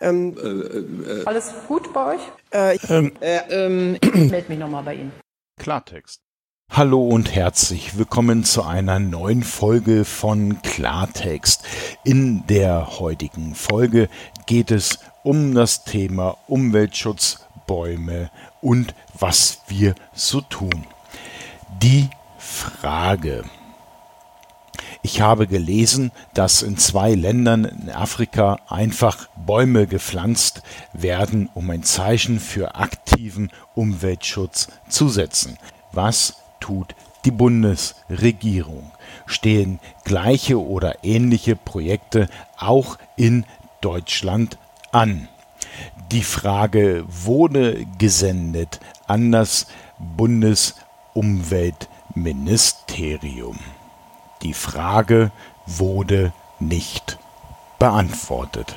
Ähm, äh, Alles gut bei euch? Äh, ähm, äh, ähm, ich melde mich nochmal bei Ihnen. Klartext. Hallo und herzlich willkommen zu einer neuen Folge von Klartext. In der heutigen Folge geht es um das Thema Umweltschutz, Bäume und was wir so tun. Die Frage. Ich habe gelesen, dass in zwei Ländern in Afrika einfach Bäume gepflanzt werden, um ein Zeichen für aktiven Umweltschutz zu setzen. Was tut die Bundesregierung? Stehen gleiche oder ähnliche Projekte auch in Deutschland an? Die Frage wurde gesendet an das Bundesumweltministerium. Die Frage wurde nicht beantwortet.